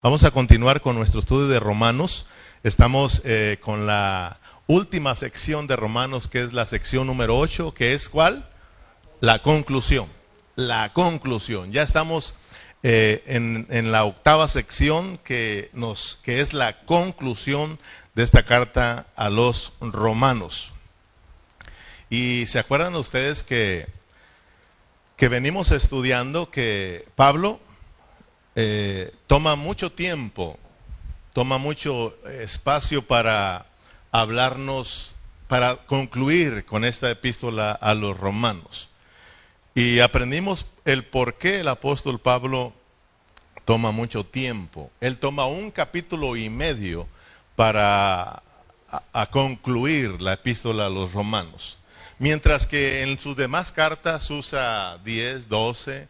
Vamos a continuar con nuestro estudio de Romanos. Estamos eh, con la última sección de Romanos, que es la sección número 8, que es ¿cuál? La conclusión. La conclusión. Ya estamos eh, en, en, la octava sección que, nos, que es la conclusión de esta carta a los romanos. Y se acuerdan ustedes que, que venimos estudiando que Pablo eh, toma mucho tiempo, toma mucho espacio para hablarnos, para concluir con esta epístola a los romanos. Y aprendimos el por qué el apóstol Pablo toma mucho tiempo. Él toma un capítulo y medio para a concluir la epístola a los romanos. Mientras que en sus demás cartas usa 10, 12,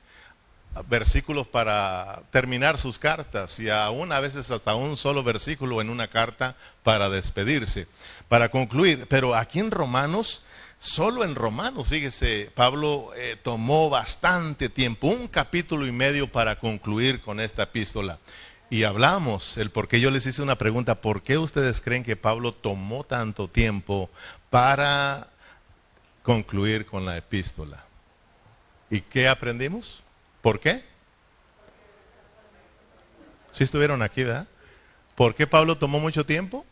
versículos para terminar sus cartas y aún a veces hasta un solo versículo en una carta para despedirse, para concluir. Pero aquí en Romanos, solo en Romanos, fíjese, Pablo eh, tomó bastante tiempo, un capítulo y medio para concluir con esta epístola. Y hablamos, el por qué yo les hice una pregunta, ¿por qué ustedes creen que Pablo tomó tanto tiempo para concluir con la epístola? ¿Y qué aprendimos? ¿Por qué? Si estuvieron aquí, ¿verdad? ¿Por qué Pablo tomó mucho tiempo?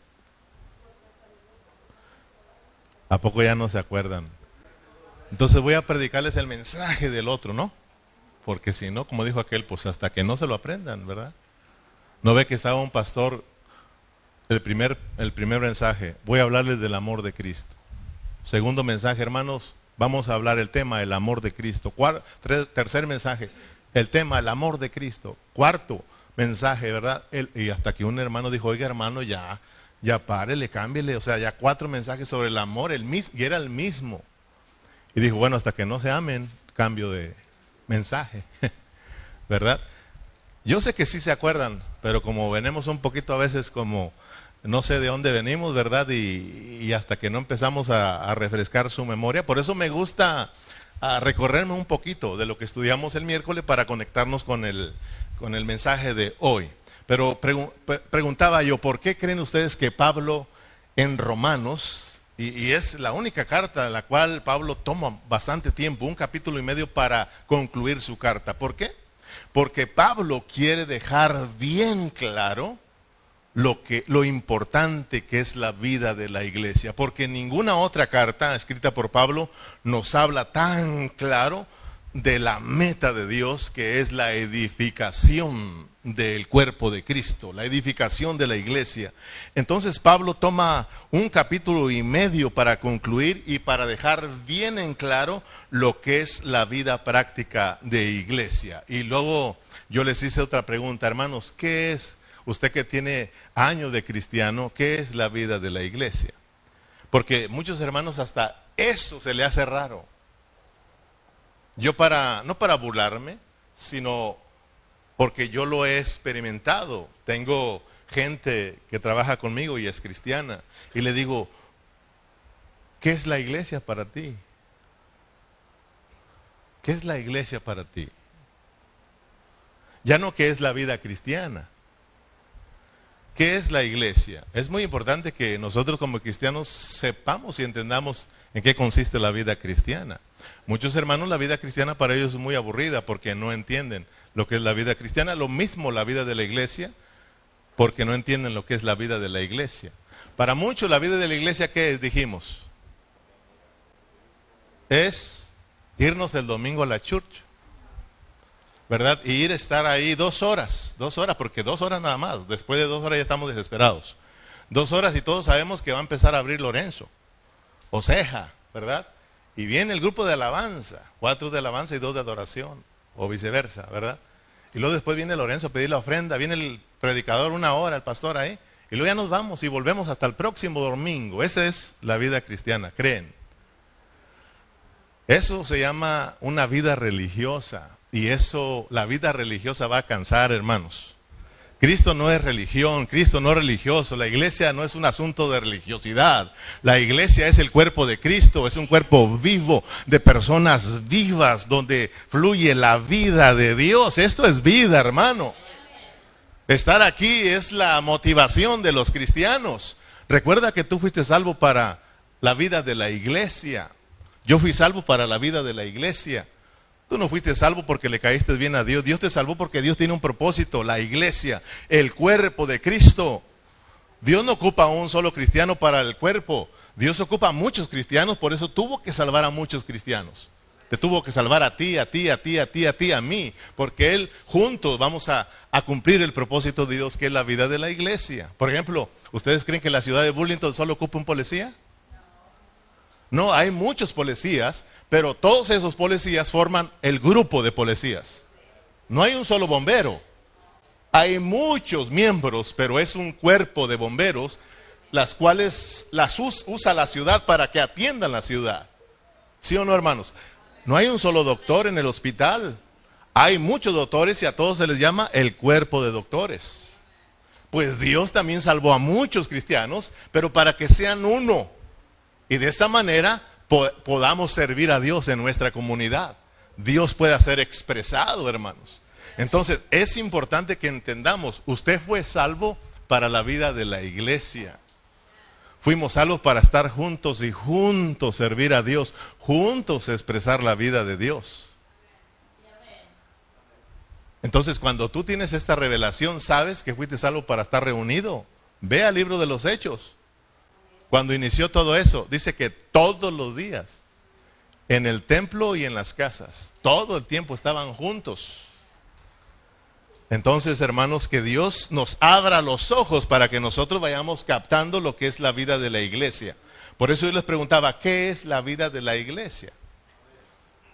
¿A poco ya no se acuerdan? Entonces voy a predicarles el mensaje del otro, ¿no? Porque si no, como dijo aquel, pues hasta que no se lo aprendan, ¿verdad? No ve que estaba un pastor, el primer, el primer mensaje, voy a hablarles del amor de Cristo. Segundo mensaje, hermanos, Vamos a hablar el tema, el amor de Cristo. tercer mensaje, el tema, el amor de Cristo. Cuarto mensaje, ¿verdad? y hasta que un hermano dijo, oiga hermano, ya, ya párele, cámbiele. O sea, ya cuatro mensajes sobre el amor, el mismo, y era el mismo. Y dijo, bueno, hasta que no se amen, cambio de mensaje. ¿Verdad? Yo sé que sí se acuerdan, pero como venimos un poquito a veces como no sé de dónde venimos, ¿verdad? Y, hasta que no empezamos a, refrescar su memoria. Por eso me gusta recorrerme un poquito de lo que estudiamos el miércoles para conectarnos con el, con el mensaje de hoy. Pero preguntaba yo, ¿por qué creen ustedes que Pablo en Romanos, y, y, es la única carta en la cual Pablo toma bastante tiempo, un capítulo y medio para concluir su carta? ¿Por qué? Porque Pablo quiere dejar bien claro lo, que, lo importante que es la vida de la iglesia, porque ninguna otra carta escrita por Pablo nos habla tan claro de la meta de Dios, que es la edificación del cuerpo de Cristo, la edificación de la iglesia. Entonces Pablo toma un capítulo y medio para concluir y para dejar bien en claro lo que es la vida práctica de iglesia. Y luego yo les hice otra pregunta, hermanos, ¿qué es usted que tiene años de cristiano, ¿qué es la vida de la iglesia? Porque muchos hermanos hasta eso se le hace raro. Yo para, no para burlarme, sino porque yo lo he experimentado. Tengo gente que trabaja conmigo y es cristiana. Y le digo, ¿qué es la iglesia para ti? ¿Qué es la iglesia para ti? Ya no qué es la vida cristiana. ¿Qué es la iglesia? Es muy importante que nosotros como cristianos sepamos y entendamos en qué consiste la vida cristiana. Muchos hermanos la vida cristiana para ellos es muy aburrida porque no entienden lo que es la vida cristiana. Lo mismo la vida de la iglesia porque no entienden lo que es la vida de la iglesia. Para muchos la vida de la iglesia, ¿qué es? Dijimos. Es irnos el domingo a la church ¿verdad? Y ir a estar ahí dos horas, dos horas, porque dos horas nada más, después de dos horas ya estamos desesperados. Dos horas y todos sabemos que va a empezar a abrir Lorenzo, o Ceja, ¿verdad? Y viene el grupo de alabanza, cuatro de alabanza y dos de adoración, o viceversa, ¿verdad? Y luego después viene Lorenzo a pedir la ofrenda, viene el predicador una hora, el pastor ahí, y luego ya nos vamos y volvemos hasta el próximo domingo. Esa es la vida cristiana, creen. Eso se llama una vida religiosa. Y eso, la vida religiosa va a cansar, hermanos. Cristo no es religión, Cristo no es religioso, la iglesia no es un asunto de religiosidad. La iglesia es el cuerpo de Cristo, es un cuerpo vivo de personas vivas donde fluye la vida de Dios. Esto es vida, hermano. Estar aquí es la motivación de los cristianos. Recuerda que tú fuiste salvo para la vida de la iglesia. Yo fui salvo para la vida de la iglesia. Tú no fuiste salvo porque le caíste bien a Dios. Dios te salvó porque Dios tiene un propósito, la iglesia, el cuerpo de Cristo. Dios no ocupa a un solo cristiano para el cuerpo. Dios ocupa a muchos cristianos, por eso tuvo que salvar a muchos cristianos. Te tuvo que salvar a ti, a ti, a ti, a ti, a ti, a mí, porque Él juntos vamos a, a, cumplir el propósito de Dios, que es la vida de la iglesia. Por ejemplo, ¿ustedes creen que la ciudad de Burlington solo ocupa un policía? No, hay muchos policías, pero todos esos policías forman el grupo de policías. No hay un solo bombero. Hay muchos miembros, pero es un cuerpo de bomberos, las cuales las usa la ciudad para que atiendan la ciudad. ¿Sí o no, hermanos? No hay un solo doctor en el hospital. Hay muchos doctores y a todos se les llama el cuerpo de doctores. Pues Dios también salvó a muchos cristianos, pero para que sean uno. Y de esa manera podamos servir a Dios en nuestra comunidad. Dios pueda ser expresado, hermanos. Entonces, es importante que entendamos, usted fue salvo para la vida de la iglesia. Fuimos salvos para estar juntos y juntos servir a Dios, juntos expresar la vida de Dios. Entonces, cuando tú tienes esta revelación, sabes que fuiste salvo para estar reunido. Ve al libro de los Hechos. Cuando inició todo eso, dice que todos los días, en el templo y en las casas, todo el tiempo estaban juntos. Entonces, hermanos, que Dios nos abra los ojos para que nosotros vayamos captando lo que es la vida de la iglesia. Por eso yo les preguntaba, ¿qué es la vida de la iglesia?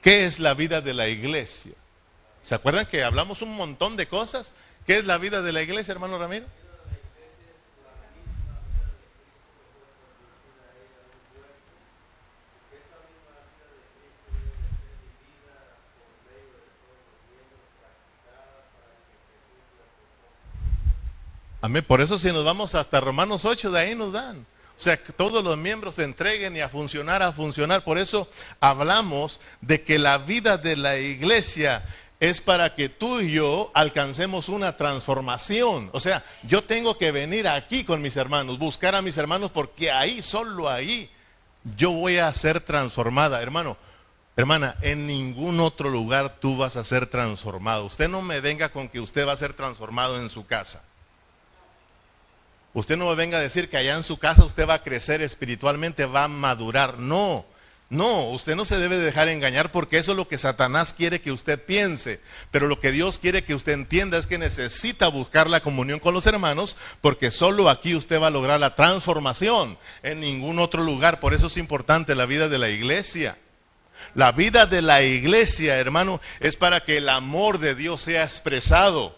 ¿Qué es la vida de la iglesia? ¿Se acuerdan que hablamos un montón de cosas? ¿Qué es la vida de la iglesia, hermano Ramiro? Amén. Por eso si nos vamos hasta Romanos 8, de ahí nos dan. O sea, que todos los miembros se entreguen y a funcionar, a funcionar. Por eso hablamos de que la vida de la iglesia es para que tú y yo alcancemos una transformación. O sea, yo tengo que venir aquí con mis hermanos, buscar a mis hermanos, porque ahí, solo ahí, yo voy a ser transformada. Hermano, hermana, en ningún otro lugar tú vas a ser transformado. Usted no me venga con que usted va a ser transformado en su casa. Usted no me venga a decir que allá en su casa usted va a crecer espiritualmente, va a madurar. No, no, usted no se debe dejar engañar porque eso es lo que Satanás quiere que usted piense. Pero lo que Dios quiere que usted entienda es que necesita buscar la comunión con los hermanos porque solo aquí usted va a lograr la transformación, en ningún otro lugar. Por eso es importante la vida de la iglesia. La vida de la iglesia, hermano, es para que el amor de Dios sea expresado.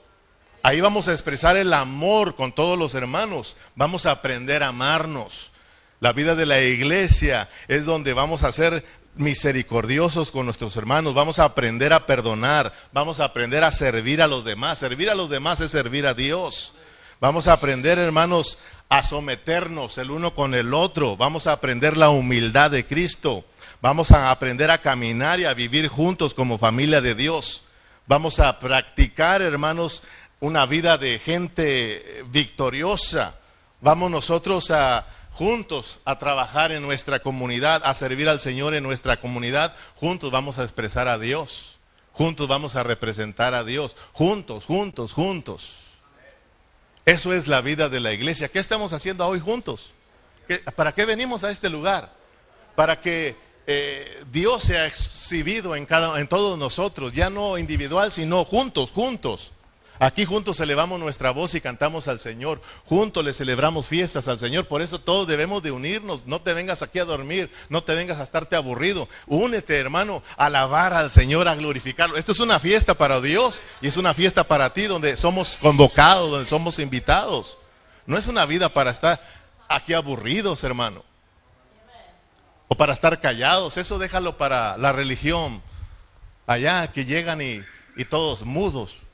Ahí vamos a expresar el amor con todos los hermanos. Vamos a aprender a amarnos. La vida de la iglesia es donde vamos a ser misericordiosos con nuestros hermanos, vamos a aprender a perdonar, vamos a aprender a servir a los demás. Servir a los demás es servir a Dios. Vamos a aprender, hermanos, a someternos el uno con el otro. Vamos a aprender la humildad de Cristo. Vamos a aprender a caminar y a vivir juntos como familia de Dios. Vamos a practicar, hermanos, una vida de gente victoriosa. Vamos nosotros a juntos a trabajar en nuestra comunidad, a servir al Señor en nuestra comunidad. Juntos vamos a expresar a Dios. Juntos vamos a representar a Dios. Juntos, juntos, juntos. Eso es la vida de la iglesia. ¿Qué estamos haciendo hoy juntos? ¿Para qué venimos a este lugar? Para que eh, Dios sea exhibido en, cada, en todos nosotros, ya no individual, sino juntos, juntos. Aquí juntos elevamos nuestra voz y cantamos al Señor. Juntos le celebramos fiestas al Señor. Por eso todos debemos de unirnos. No te vengas aquí a dormir, no te vengas a estarte aburrido. Únete, hermano, a alabar al Señor, a glorificarlo. Esto es una fiesta para Dios y es una fiesta para ti donde somos convocados, donde somos invitados. No es una vida para estar aquí aburridos, hermano. O para estar callados. Eso déjalo para la religión. Allá que llegan y, y todos mudos.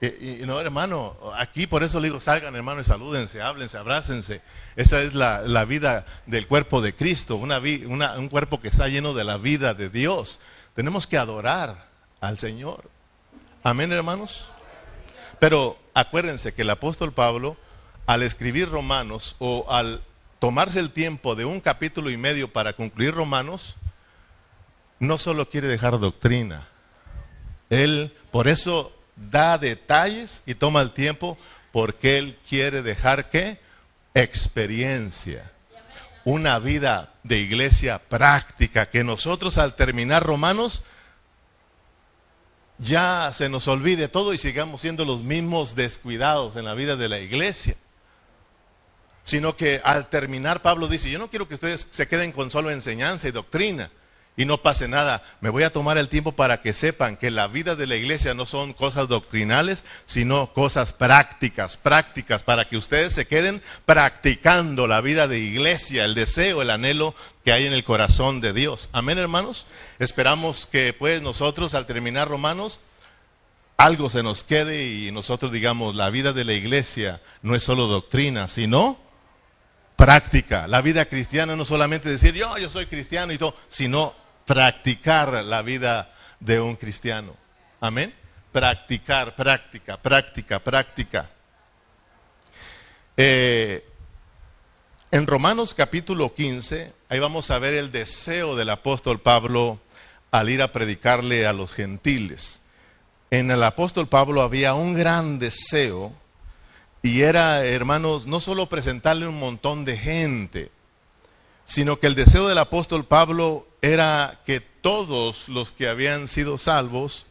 Y, no, hermano, aquí por eso le digo, salgan hermano y salúdense, háblense, abrácense. Esa es la, vida del cuerpo de Cristo, una, un cuerpo que está lleno de la vida de Dios. Tenemos que adorar al Señor. Amén, hermanos. Pero acuérdense que el apóstol Pablo, al escribir Romanos o al tomarse el tiempo de un capítulo y medio para concluir Romanos, no solo quiere dejar doctrina. Él por eso da detalles y toma el tiempo porque él quiere dejar qué? Experiencia. Una vida de iglesia práctica que nosotros al terminar Romanos ya se nos olvide todo y sigamos siendo los mismos descuidados en la vida de la iglesia. Sino que al terminar Pablo dice, yo no quiero que ustedes se queden con solo enseñanza y doctrina y no pase nada. Me voy a tomar el tiempo para que sepan que la vida de la iglesia no son cosas doctrinales, sino cosas prácticas, prácticas, para que ustedes se queden practicando la vida de iglesia, el deseo, el anhelo que hay en el corazón de Dios. Amén, hermanos. Esperamos que pues nosotros al terminar Romanos algo se nos quede y nosotros digamos, la vida de la iglesia no es solo doctrina, sino práctica. La vida cristiana no solamente decir yo, yo soy cristiano y todo, sino practicar la vida de un cristiano. Amén. Practicar, práctica, práctica, práctica. Eh, en Romanos capítulo 15, ahí vamos a ver el deseo del apóstol Pablo al ir a predicarle a los gentiles. En el apóstol Pablo había un gran deseo y era, hermanos, no solo presentarle un montón de gente, sino que el deseo del apóstol Pablo era que todos los que habían sido salvos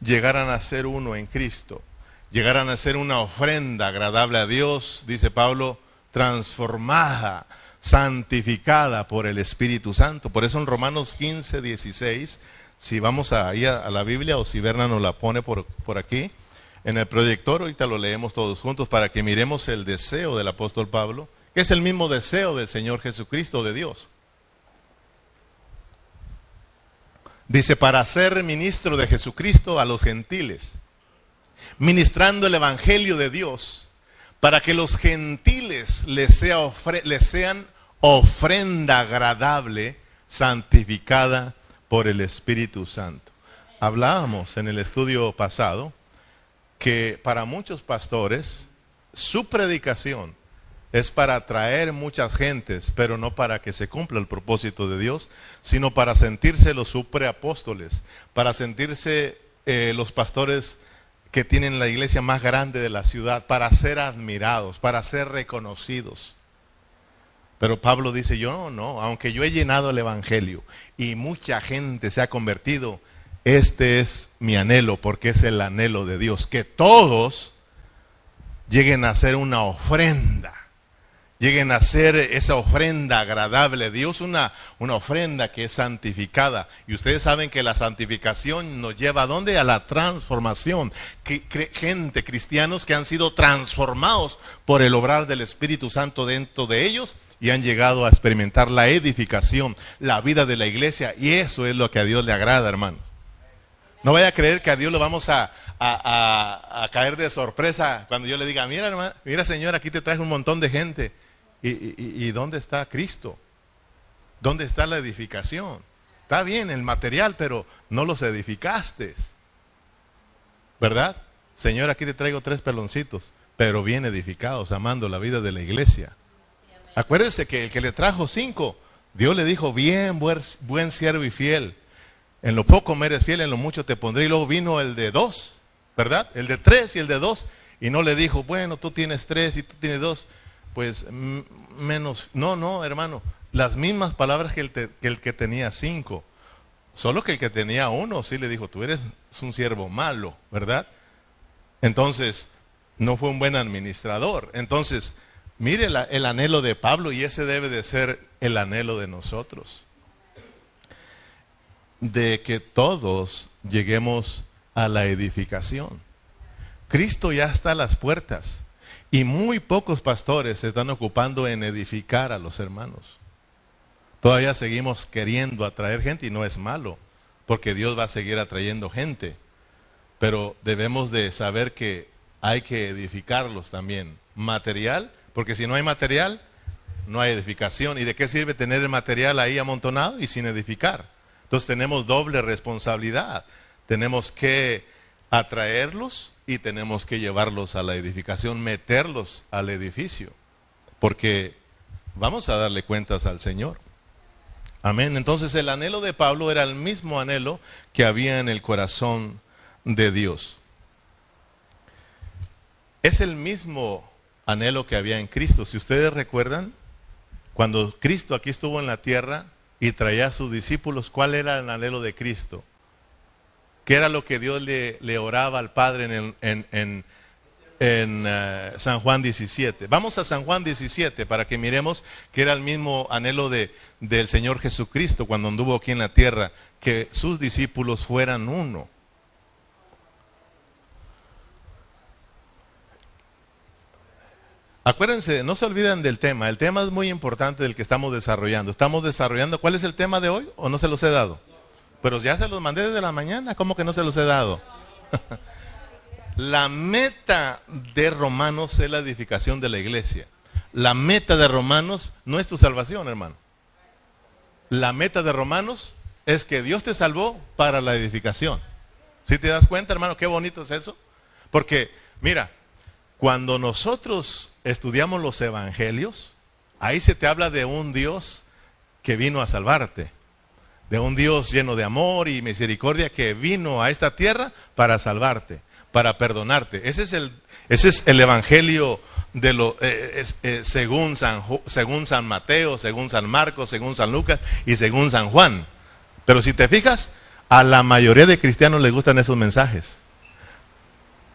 llegaran a ser uno en Cristo, llegaran a ser una ofrenda agradable a Dios, dice Pablo, transformada, santificada por el Espíritu Santo. Por eso en Romanos 15, 16, si vamos a a, la Biblia o si Berna nos la pone por, por aquí, en el proyector, ahorita lo leemos todos juntos para que miremos el deseo del apóstol Pablo que es el mismo deseo del Señor Jesucristo de Dios. Dice, para ser ministro de Jesucristo a los gentiles, ministrando el Evangelio de Dios, para que los gentiles les, sea les sean ofrenda agradable, santificada por el Espíritu Santo. Hablábamos en el estudio pasado que para muchos pastores su predicación es para atraer muchas gentes, pero no para que se cumpla el propósito de Dios, sino para sentirse los supreapóstoles, para sentirse eh, los pastores que tienen la iglesia más grande de la ciudad, para ser admirados, para ser reconocidos. Pero Pablo dice, yo no, no, aunque yo he llenado el Evangelio y mucha gente se ha convertido, este es mi anhelo, porque es el anhelo de Dios, que todos lleguen a ser una ofrenda lleguen a hacer esa ofrenda agradable a Dios, una, una ofrenda que es santificada. Y ustedes saben que la santificación nos lleva a dónde? A la transformación. Que, gente, cristianos que han sido transformados por el obrar del Espíritu Santo dentro de ellos y han llegado a experimentar la edificación, la vida de la iglesia. Y eso es lo que a Dios le agrada, hermanos. No vaya a creer que a Dios lo vamos a, a, caer de sorpresa cuando yo le diga, mira, hermano, mira Señor, aquí te traes un montón de gente. ¿Y, dónde está Cristo? ¿Dónde está la edificación? Está bien el material, pero no los edificaste. ¿Verdad? Señor, aquí te traigo tres peloncitos, pero bien edificados, amando la vida de la iglesia. Acuérdese que el que le trajo cinco, Dios le dijo, bien, buen, buen siervo y fiel. En lo poco me eres fiel, en lo mucho te pondré. Y luego vino el de dos, ¿verdad? El de tres y el de dos. Y no le dijo, bueno, tú tienes tres y tú tienes dos pues menos, no, no, hermano, las mismas palabras que el, que tenía cinco. Solo que el que tenía uno sí le dijo, tú eres un siervo malo, ¿verdad? Entonces, no fue un buen administrador. Entonces, mire el anhelo de Pablo y ese debe de ser el anhelo de nosotros. De que todos lleguemos a la edificación. Cristo ya está a las puertas. Y muy pocos pastores se están ocupando en edificar a los hermanos. Todavía seguimos queriendo atraer gente y no es malo, porque Dios va a seguir atrayendo gente. Pero debemos de saber que hay que edificarlos también. Material, porque si no hay material, no hay edificación. ¿Y de qué sirve tener el material ahí amontonado y sin edificar? Entonces tenemos doble responsabilidad. Tenemos que atraerlos y tenemos que llevarlos a la edificación, meterlos al edificio, porque vamos a darle cuentas al Señor. Amén. Entonces el anhelo de Pablo era el mismo anhelo que había en el corazón de Dios. Es el mismo anhelo que había en Cristo. Si ustedes recuerdan, cuando Cristo aquí estuvo en la tierra y traía a sus discípulos, ¿cuál era el anhelo de Cristo? ¿Qué era lo que Dios le, oraba al Padre en, en, eh, San Juan 17? Vamos a San Juan 17 para que miremos que era el mismo anhelo de, del Señor Jesucristo cuando anduvo aquí en la tierra, que sus discípulos fueran uno. Acuérdense, no se olviden del tema. El tema es muy importante del que estamos desarrollando. Estamos desarrollando. ¿Cuál es el tema de hoy? ¿O no se los he dado? Pero ya se los mandé desde la mañana. ¿Cómo que no se los he dado? la meta de Romanos es la edificación de la iglesia. La meta de Romanos no es tu salvación, hermano. La meta de Romanos es que Dios te salvó para la edificación. ¿Sí te das cuenta, hermano? Qué bonito es eso. Porque, mira, cuando nosotros estudiamos los evangelios, ahí se te habla de un Dios que vino a salvarte, de un Dios lleno de amor y misericordia que vino a esta tierra para salvarte, para perdonarte. Ese es el, ese es el evangelio de lo, eh, eh, según, San, según San Mateo, según San Marcos, según San Lucas y según San Juan. Pero si te fijas, a la mayoría de cristianos les gustan esos mensajes.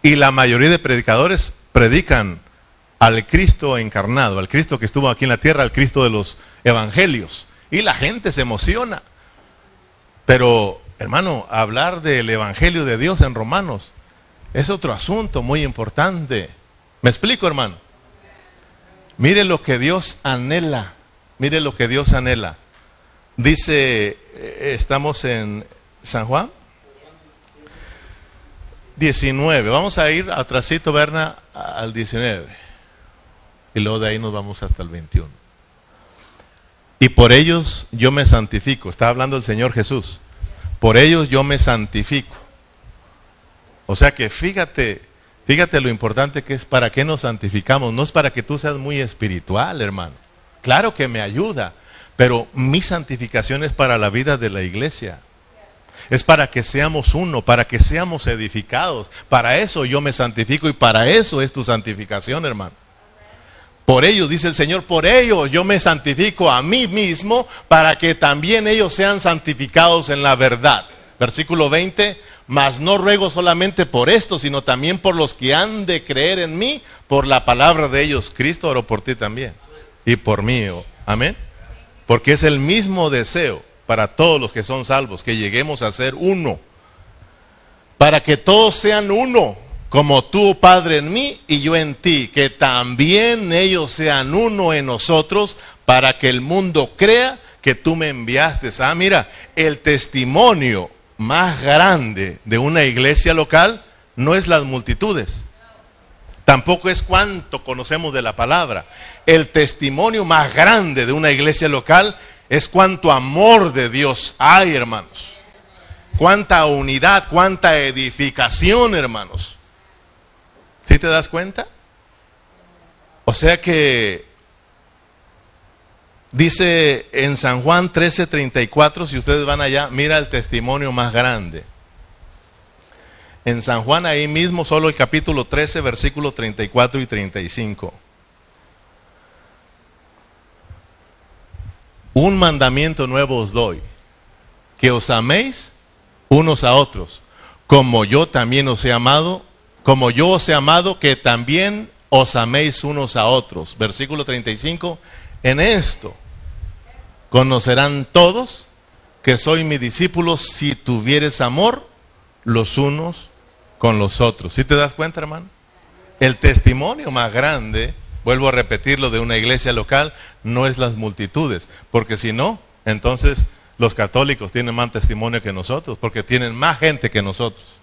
Y la mayoría de predicadores predican al Cristo encarnado, al Cristo que estuvo aquí en la tierra, al Cristo de los evangelios. Y la gente se emociona. Pero, hermano, hablar del Evangelio de Dios en Romanos es otro asunto muy importante. ¿Me explico, hermano? Mire lo que Dios anhela. Mire lo que Dios anhela. Dice, eh, estamos en San Juan 19. Vamos a ir atrásito, Berna, al 19. Y luego de ahí nos vamos hasta el 21. Y por ellos yo me santifico. Está hablando el Señor Jesús. Por ellos yo me santifico. O sea que fíjate, fíjate lo importante que es para qué nos santificamos. No es para que tú seas muy espiritual, hermano. Claro que me ayuda, pero mi santificación es para la vida de la iglesia es para que seamos uno, para que seamos edificados. Para eso yo me santifico y para eso es tu santificación, hermano. Por ello, dice el Señor, por ello yo me santifico a mí mismo para que también ellos sean santificados en la verdad. Versículo 20, mas no ruego solamente por esto, sino también por los que han de creer en mí, por la palabra de ellos. Cristo oró por ti también y por mí. Oh, amén. Porque es el mismo deseo para todos los que son salvos, que lleguemos a ser uno, para que todos sean uno, como tú, Padre, en mí y yo en ti, que también ellos sean uno en nosotros, para que el mundo crea que tú me enviaste. Ah, mira, el testimonio más grande de una iglesia local no es las multitudes. Tampoco es cuánto conocemos de la palabra. El testimonio más grande de una iglesia local es cuánto amor de Dios hay, hermanos. Cuánta unidad, cuánta edificación, hermanos. ¿Sí te das cuenta? O sea que dice en San Juan 13:34, si ustedes van allá, mira el testimonio más grande. En San Juan ahí mismo, solo el capítulo 13, versículos 34 y 35. Un mandamiento nuevo os doy, que os améis unos a otros, como yo también os he amado, como yo os he amado, que también os améis unos a otros. Versículo 35, en esto conocerán todos que soy mi discípulo si tuvieres amor los unos con los otros. ¿Sí te das cuenta, hermano? El testimonio más grande vuelvo a repetirlo, de una iglesia local, no es las multitudes, porque si no, entonces los católicos tienen más testimonio que nosotros, porque tienen más gente que nosotros.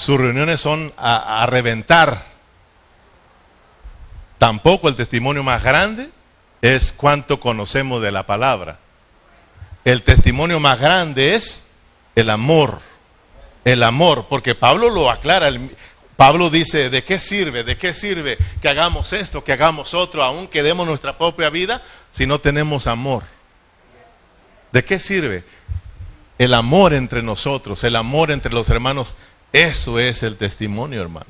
Sus reuniones son a, reventar. Tampoco el testimonio más grande es cuánto conocemos de la palabra. El testimonio más grande es el amor. El amor, porque Pablo lo aclara. Pablo dice, ¿de qué sirve? ¿De qué sirve que hagamos esto, que hagamos otro, aún que demos nuestra propia vida si no tenemos amor? ¿De qué sirve? El amor entre nosotros, el amor entre los hermanos, eso es el testimonio, hermano,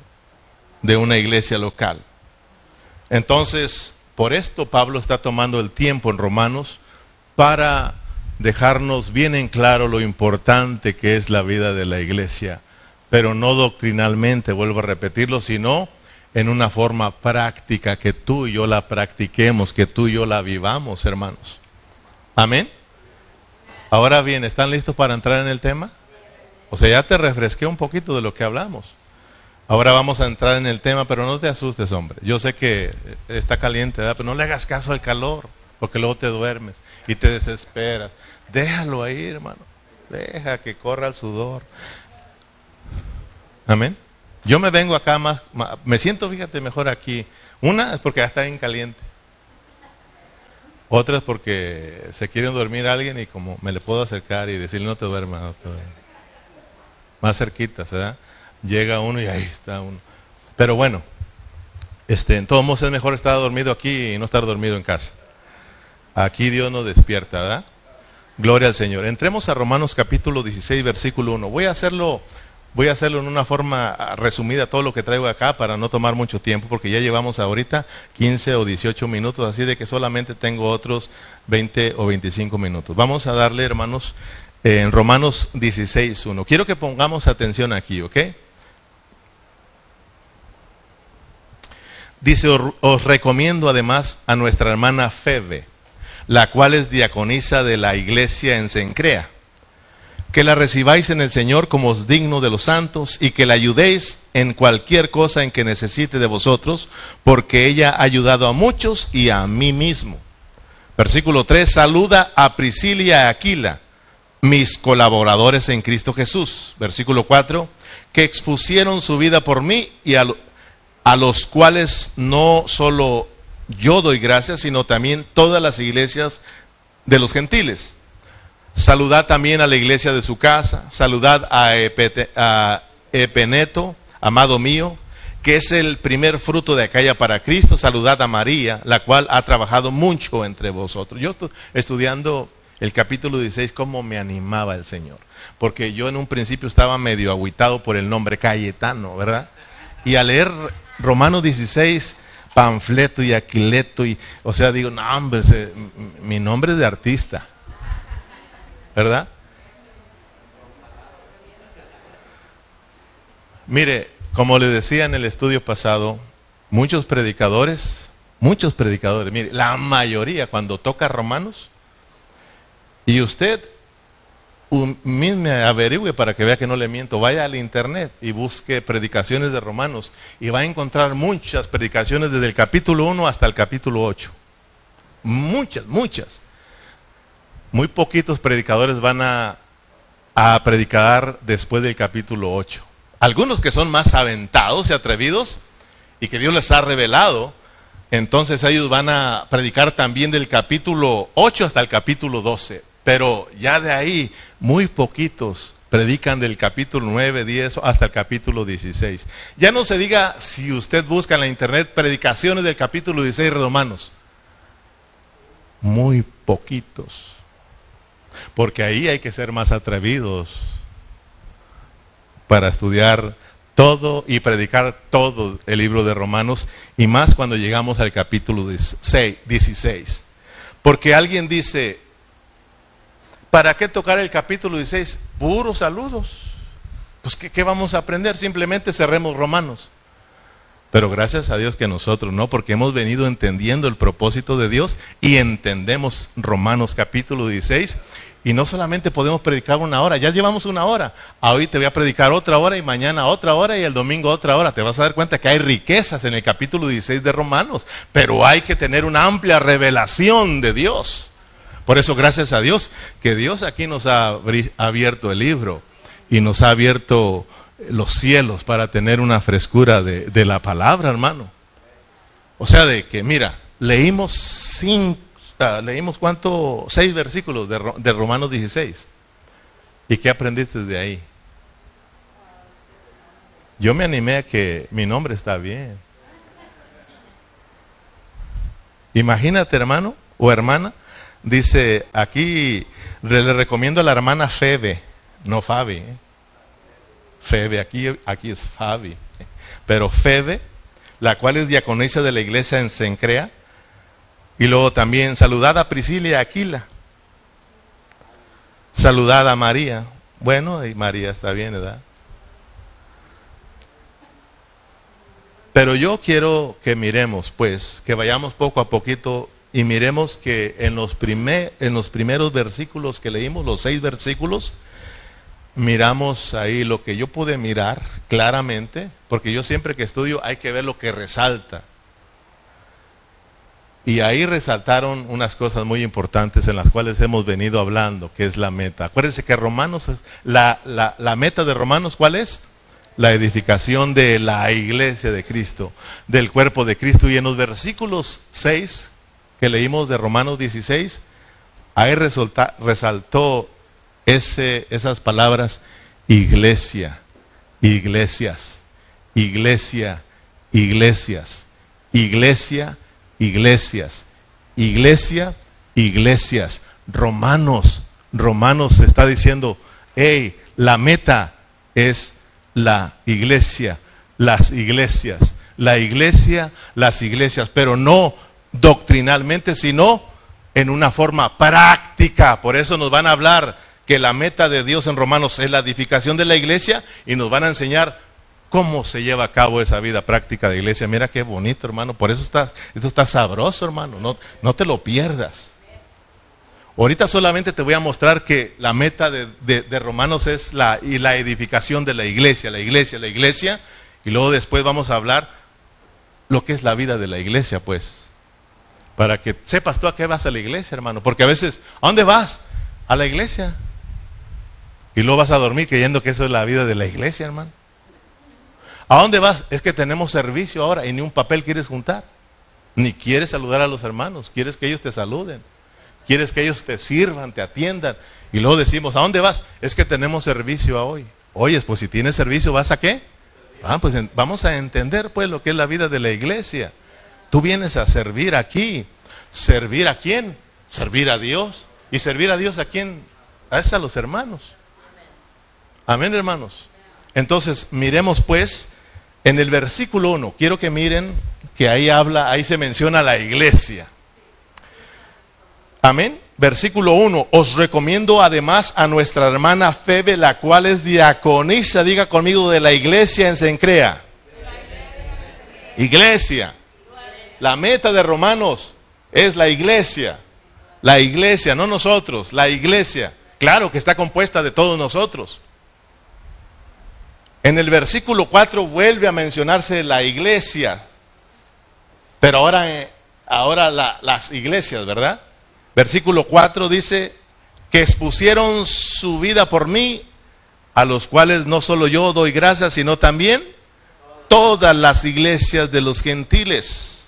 de una iglesia local. Entonces, por esto Pablo está tomando el tiempo en Romanos para dejarnos bien en claro lo importante que es la vida de la iglesia, pero no doctrinalmente, vuelvo a repetirlo, sino en una forma práctica, que tú y yo la practiquemos, que tú y yo la vivamos, hermanos. Amén. Ahora bien, ¿están listos para entrar en el tema? O sea, ya te refresqué un poquito de lo que hablamos. Ahora vamos a entrar en el tema, pero no te asustes, hombre. Yo sé que está caliente, pero no le hagas caso al calor, porque luego te duermes y te desesperas. Déjalo ahí, hermano. Deja que corra el sudor. Amén. Yo me vengo acá más, me siento, fíjate, mejor aquí. Una es porque ya está bien caliente. Otra es porque se quiere dormir alguien y como me le puedo acercar y decirle no te duermas, no te duermas. Más cerquita, ¿verdad? Llega uno y ahí está uno. Pero bueno, este, en todos modos es mejor estar dormido aquí y no estar dormido en casa. Aquí Dios nos despierta, ¿verdad? Gloria al Señor. Entremos a Romanos capítulo 16, versículo 1. Voy a hacerlo Voy a hacerlo en una forma resumida todo lo que traigo acá para no tomar mucho tiempo porque ya llevamos ahorita 15 o 18 minutos, así de que solamente tengo otros 20 o 25 minutos. Vamos a darle, hermanos, en Romanos 16, 1. Quiero que pongamos atención aquí, ¿ok? Dice, os recomiendo además a nuestra hermana Febe, la cual es diaconisa de la iglesia en Sencrea que la recibáis en el Señor como digno de los santos y que la ayudéis en cualquier cosa en que necesite de vosotros, porque ella ha ayudado a muchos y a mí mismo. Versículo 3, saluda a Priscila y a Aquila, mis colaboradores en Cristo Jesús. Versículo 4, que expusieron su vida por mí y a, a los cuales no solo yo doy gracias, sino también todas las iglesias de los gentiles. Saludad también a la iglesia de su casa. Saludad a, Epeneto, amado mío, que es el primer fruto de aquella para Cristo. Saludad a María, la cual ha trabajado mucho entre vosotros. Yo estoy estudiando el capítulo 16, cómo me animaba el Señor. Porque yo en un principio estaba medio aguitado por el nombre Cayetano, ¿verdad? Y al leer Romanos 16, panfleto y aquileto, y, o sea, digo, no, hombre, mi nombre es de artista. ¿verdad? Mire, como le decía en el estudio pasado, muchos predicadores, muchos predicadores, mire, la mayoría cuando toca Romanos, y usted mismo averigüe para que vea que no le miento, vaya al internet y busque predicaciones de Romanos y va a encontrar muchas predicaciones desde el capítulo 1 hasta el capítulo 8. Muchas, muchas muy poquitos predicadores van a, predicar después del capítulo 8. Algunos que son más aventados y atrevidos y que Dios les ha revelado, entonces ellos van a predicar también del capítulo 8 hasta el capítulo 12. Pero ya de ahí, muy poquitos predican del capítulo 9, 10 hasta el capítulo 16. Ya no se diga si usted busca en la internet predicaciones del capítulo 16 de Romanos. Muy poquitos porque ahí hay que ser más atrevidos para estudiar todo y predicar todo el libro de Romanos, y más cuando llegamos al capítulo 16. Porque alguien dice, ¿para qué tocar el capítulo 16? Puros saludos. Pues ¿qué, ¿qué, vamos a aprender? Simplemente cerremos Romanos. Pero gracias a Dios que nosotros no, porque hemos venido entendiendo el propósito de Dios y entendemos Romanos capítulo 16 y no solamente podemos predicar una hora, ya llevamos una hora. Hoy te voy a predicar otra hora y mañana otra hora y el domingo otra hora. Te vas a dar cuenta que hay riquezas en el capítulo 16 de Romanos, pero hay que tener una amplia revelación de Dios. Por eso, gracias a Dios, que Dios aquí nos ha abierto el libro y nos ha abierto los cielos para tener una frescura de, de la palabra, hermano. O sea, de que, mira, leímos cinco leímos cuánto, seis versículos de, Romanos 16. ¿Y qué aprendiste de ahí? Yo me animé a que mi nombre está bien. Imagínate, hermano o hermana, dice aquí, le recomiendo a la hermana Febe, no Fabi. ¿eh? Febe, aquí, aquí es Fabi. Pero Febe, la cual es diaconisa de la iglesia en Sencrea. Y luego también saludada a Priscila y Aquila. Saludada a María. Bueno, y María está bien, ¿verdad? Pero yo quiero que miremos, pues, que vayamos poco a poquito y miremos que en los, primer, en los primeros versículos que leímos, los seis versículos, miramos ahí lo que yo pude mirar claramente, porque yo siempre que estudio hay que ver lo que resalta. Y ahí resaltaron unas cosas muy importantes en las cuales hemos venido hablando, que es la meta. Acuérdense que Romanos, la, la, la meta de Romanos, ¿cuál es? La edificación de la iglesia de Cristo, del cuerpo de Cristo. Y en los versículos 6 que leímos de Romanos 16, ahí resaltó ese, esas palabras, iglesia, iglesias, iglesia, iglesias, iglesia, iglesias, iglesia, iglesias, romanos, romanos se está diciendo, hey, la meta es la iglesia, las iglesias, la iglesia, las iglesias, pero no doctrinalmente, sino en una forma práctica. Por eso nos van a hablar que la meta de Dios en Romanos es la edificación de la iglesia y nos van a enseñar cómo se lleva a cabo esa vida práctica de iglesia. Mira qué bonito, hermano. Por eso está, esto está sabroso, hermano. No, no te lo pierdas. Ahorita solamente te voy a mostrar que la meta de, de, Romanos es la, y la edificación de la iglesia, la iglesia, la iglesia. Y luego después vamos a hablar lo que es la vida de la iglesia, pues. Para que sepas tú a qué vas a la iglesia, hermano. Porque a veces, ¿a dónde vas? A la iglesia. Y luego vas a dormir creyendo que eso es la vida de la iglesia, hermano. ¿A dónde vas? Es que tenemos servicio ahora y ni un papel quieres juntar. Ni quieres saludar a los hermanos, quieres que ellos te saluden. Quieres que ellos te sirvan, te atiendan. Y luego decimos, ¿a dónde vas? Es que tenemos servicio hoy. Oyes, pues si tienes servicio, ¿vas a qué? Ah, pues vamos a entender pues lo que es la vida de la iglesia. Tú vienes a servir aquí. ¿Servir a quién? Servir a Dios. ¿Y servir a Dios a quién? A, a los hermanos. Amén, hermanos. Entonces, miremos pues en el versículo 1. Quiero que miren que ahí habla, ahí se menciona la iglesia. Amén. Versículo 1. Os recomiendo además a nuestra hermana Febe, la cual es diaconisa, diga conmigo, de la iglesia en Sencrea. Iglesia. La meta de Romanos es la iglesia. La iglesia, no nosotros, la iglesia. Claro que está compuesta de todos nosotros. En el versículo 4 vuelve a mencionarse la iglesia, pero ahora, eh, ahora las iglesias, ¿verdad? Versículo 4 dice que expusieron su vida por mí, a los cuales no solo yo doy gracias, sino también todas las iglesias de los gentiles.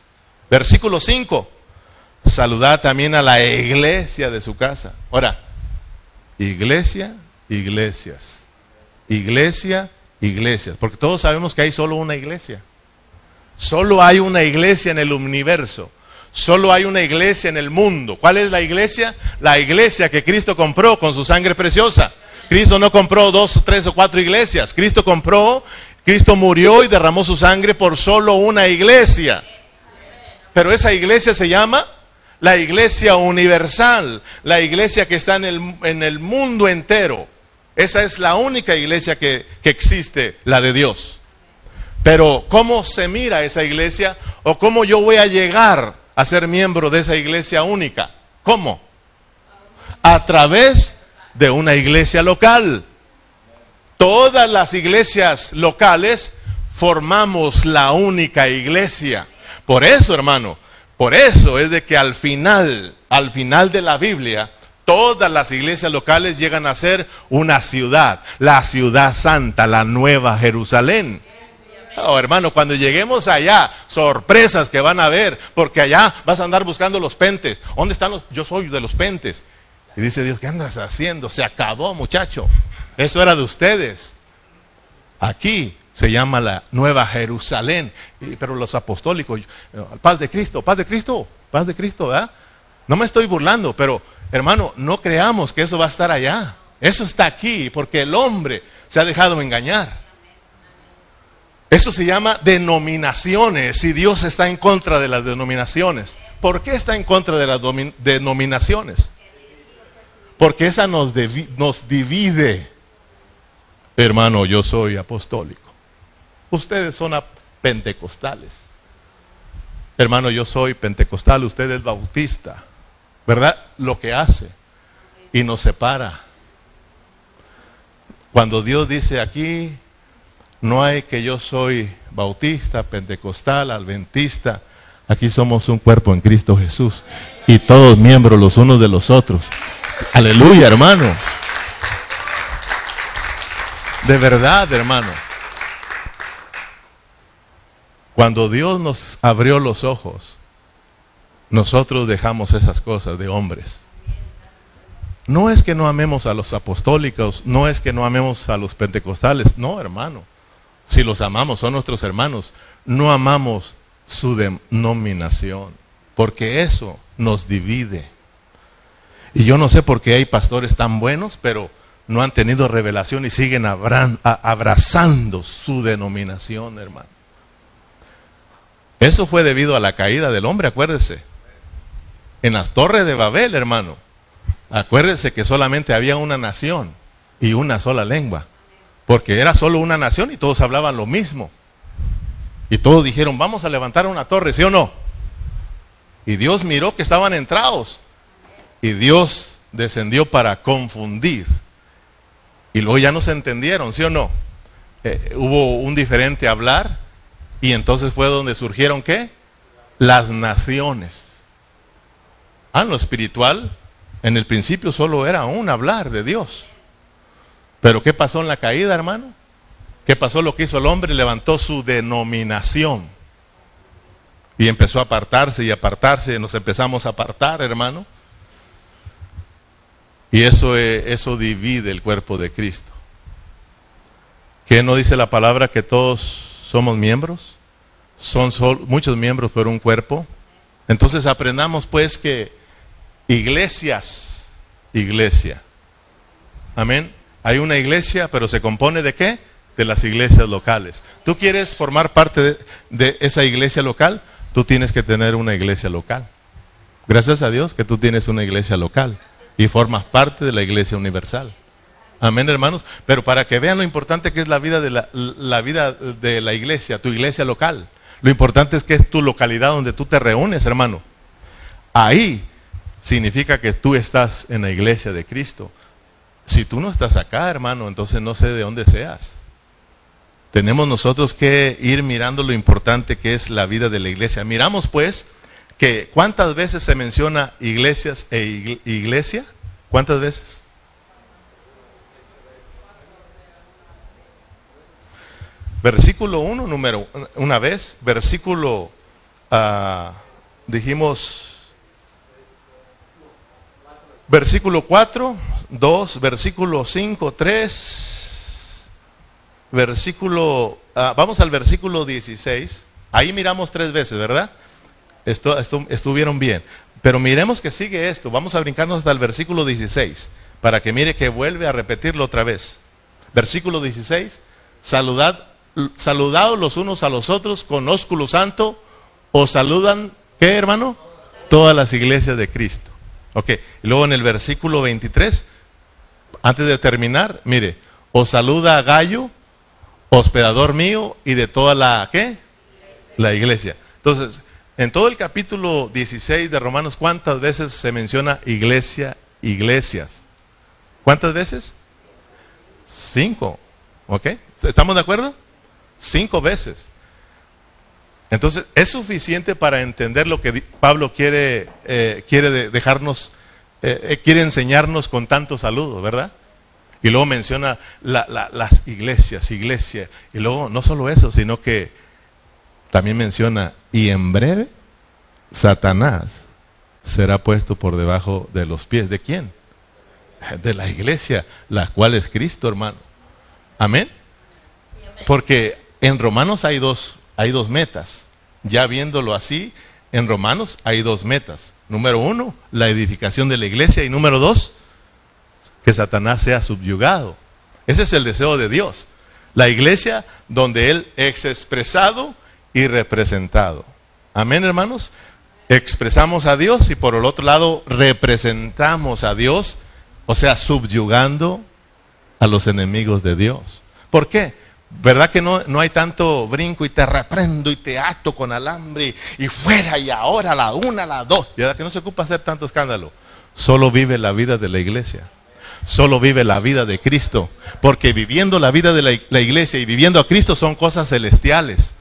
Versículo 5, saludad también a la iglesia de su casa. Ahora, iglesia, iglesias. Iglesia, iglesias, porque todos sabemos que hay solo una iglesia. Solo hay una iglesia en el universo. Solo hay una iglesia en el mundo. ¿Cuál es la iglesia? La iglesia que Cristo compró con su sangre preciosa. Cristo no compró dos, tres o cuatro iglesias. Cristo compró, Cristo murió y derramó su sangre por solo una iglesia. Pero esa iglesia se llama la iglesia universal, la iglesia que está en el, en el mundo entero. Esa es la única iglesia que, existe, la de Dios. Pero ¿cómo se mira esa iglesia? ¿O cómo yo voy a llegar a ser miembro de esa iglesia única? ¿Cómo? A través de una iglesia local. Todas las iglesias locales formamos la única iglesia. Por eso, hermano, por eso es de que al final, al final de la Biblia, Todas las iglesias locales llegan a ser una ciudad, la ciudad santa, la nueva Jerusalén. Oh, hermano, cuando lleguemos allá, sorpresas que van a ver, porque allá vas a andar buscando los pentes. ¿Dónde están los? Yo soy de los pentes. Y dice Dios, ¿qué andas haciendo? Se acabó, muchacho. Eso era de ustedes. Aquí Se llama la Nueva Jerusalén. pero los apostólicos, paz de Cristo, paz de Cristo, paz de Cristo, ¿verdad? No me estoy burlando, pero hermano, no creamos que eso va a estar allá. Eso está aquí porque el hombre se ha dejado engañar. Eso se llama denominaciones y Dios está en contra de las denominaciones. ¿Por qué está en contra de las denominaciones? Porque esa nos, nos divide. Hermano, yo soy apostólico. Ustedes son pentecostales. Hermano, yo soy pentecostal, usted es bautista. ¿Verdad? Lo que hace. Y nos separa. Cuando Dios dice aquí, no hay que yo soy bautista, pentecostal, adventista. Aquí somos un cuerpo en Cristo Jesús y todos miembros los unos de los otros. Aleluya, hermano. De verdad, hermano. Cuando Dios nos abrió los ojos, nosotros dejamos esas cosas de hombres. No es que no amemos a los apostólicos, no es que no amemos a los pentecostales, no, hermano si los amamos, son nuestros hermanos, no amamos su denominación, porque eso nos divide. Y yo no sé por qué hay pastores tan buenos, pero no han tenido revelación y siguen abrazando su denominación, hermano. Eso fue debido a la caída del hombre, acuérdese. En las torres de Babel, hermano, acuérdese que solamente había una nación y una sola lengua. Porque era solo una nación y todos hablaban lo mismo. Y todos dijeron, vamos a levantar una torre, ¿sí o no? Y Dios miró que estaban entrados. Y Dios descendió para confundir. Y luego ya no se entendieron, ¿sí o no? Eh, hubo un diferente hablar. Y entonces fue donde surgieron qué? Las naciones. Ah, lo espiritual, en el principio solo era un hablar de Dios. Pero ¿qué pasó en la caída, hermano? ¿Qué pasó lo que hizo el hombre? Levantó su denominación. Y empezó a apartarse y apartarse, nos empezamos a apartar, hermano. Y eso, eso divide el cuerpo de Cristo. ¿Qué no dice la palabra que todos somos miembros? Son muchos miembros por un cuerpo. Entonces aprendamos pues que iglesias, iglesia. Amén hay una iglesia, pero se compone de qué? De las iglesias locales. ¿Tú quieres formar parte de, esa iglesia local? Tú tienes que tener una iglesia local. Gracias a Dios que tú tienes una iglesia local y formas parte de la iglesia universal. Amén, hermanos. Pero para que vean lo importante que es la vida de la, la, vida de la iglesia, tu iglesia local. Lo importante es que es tu localidad donde tú te reúnes, hermano. Ahí significa que tú estás en la iglesia de Cristo. Si tú no estás acá, hermano, entonces no sé de dónde seas. Tenemos nosotros que ir mirando lo importante que es la vida de la iglesia. Miramos pues que cuántas veces se menciona iglesias e iglesia. ¿Cuántas veces? Versículo 1, número una vez. Versículo, uh, dijimos versículo 4, 2, versículo 5, 3, versículo, ah, vamos al versículo 16. Ahí miramos tres veces, ¿verdad? Esto, esto, estuvieron bien. Pero miremos que sigue esto. Vamos a brincarnos hasta el versículo 16, para que mire que vuelve a repetirlo otra vez. Versículo 16, saludad, saludados los unos a los otros con ósculo santo, o saludan, ¿qué hermano? Todas las iglesias de Cristo. Ok, y luego en el versículo 23, antes de terminar, mire, os saluda a Gallo, hospedador mío y de toda la, ¿qué? La iglesia. Entonces, en todo el capítulo 16 de Romanos, ¿cuántas veces se menciona iglesia, iglesias? ¿Cuántas veces? Cinco. ¿Ok? ¿Estamos de acuerdo? Cinco veces. Entonces, es suficiente para entender lo que Pablo quiere, eh, quiere dejarnos, eh, eh, quiere enseñarnos con tanto saludo, ¿verdad? Y luego menciona las iglesias, iglesia. Y luego, no solo eso, sino que también menciona, y en breve, Satanás será puesto por debajo de los pies. ¿De quién? De la iglesia, la cual es Cristo, hermano. Amén. Porque en Romanos hay dos, hay dos metas. Ya viéndolo así, en Romanos hay dos metas. Número uno, la edificación de la iglesia. Y número dos, que Satanás sea subyugado. Ese es el deseo de Dios. La iglesia donde Él es expresado y representado. Amén, hermanos. Expresamos a Dios y por el otro lado representamos a Dios, o sea, subyugando a los enemigos de Dios. ¿Por qué? ¿Verdad que no, no hay tanto brinco y te reprendo y te ato con alambre y fuera y ahora la una, la dos? ¿Verdad que no se ocupa hacer tanto escándalo? Solo vive la vida de la iglesia. Solo vive la vida de Cristo. Porque viviendo la vida de la, la iglesia y viviendo a Cristo son cosas celestiales.